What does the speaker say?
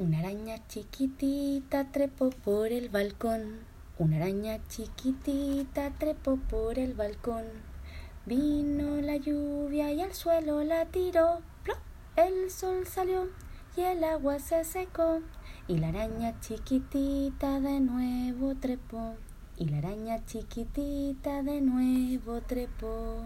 Una araña chiquitita trepó por el balcón. Una araña chiquitita trepó por el balcón. Vino la lluvia y al suelo la tiró. ¡Plop! El sol salió y el agua se secó. Y la araña chiquitita de nuevo trepó. Y la araña chiquitita de nuevo trepó.